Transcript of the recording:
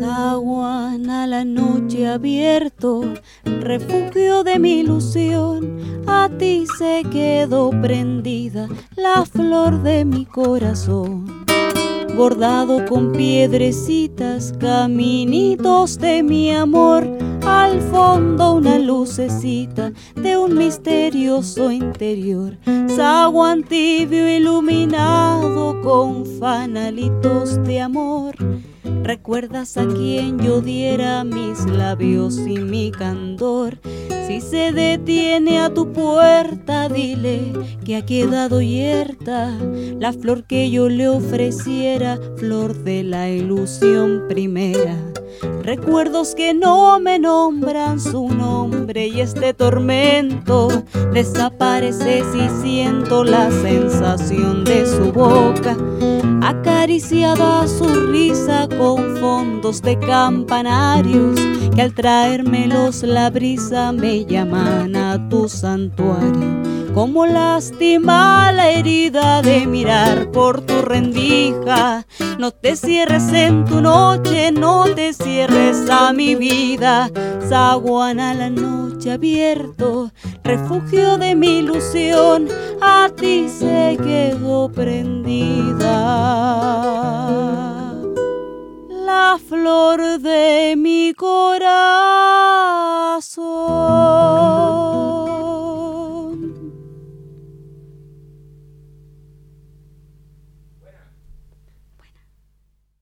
Saguana la noche abierto, refugio de mi ilusión, a ti se quedó prendida la flor de mi corazón. Bordado con piedrecitas, caminitos de mi amor, al fondo una lucecita de un misterioso interior, zaguán tibio iluminado con fanalitos de amor. ¿Recuerdas a quien yo diera mis labios y mi candor? Si se detiene a tu puerta, dile que ha quedado yerta la flor que yo le ofreciera, flor de la ilusión primera. Recuerdos que no me nombran su nombre y este tormento desaparece si siento la sensación de su boca, acariciada su risa con fondos de campanarios que al traérmelos la brisa me llaman a tu santuario. Como lástima la herida de mirar por tu rendija. No te cierres en tu noche, no te cierres a mi vida. Zaguana la noche abierto, refugio de mi ilusión, a ti se quedó prendida la flor de mi corazón.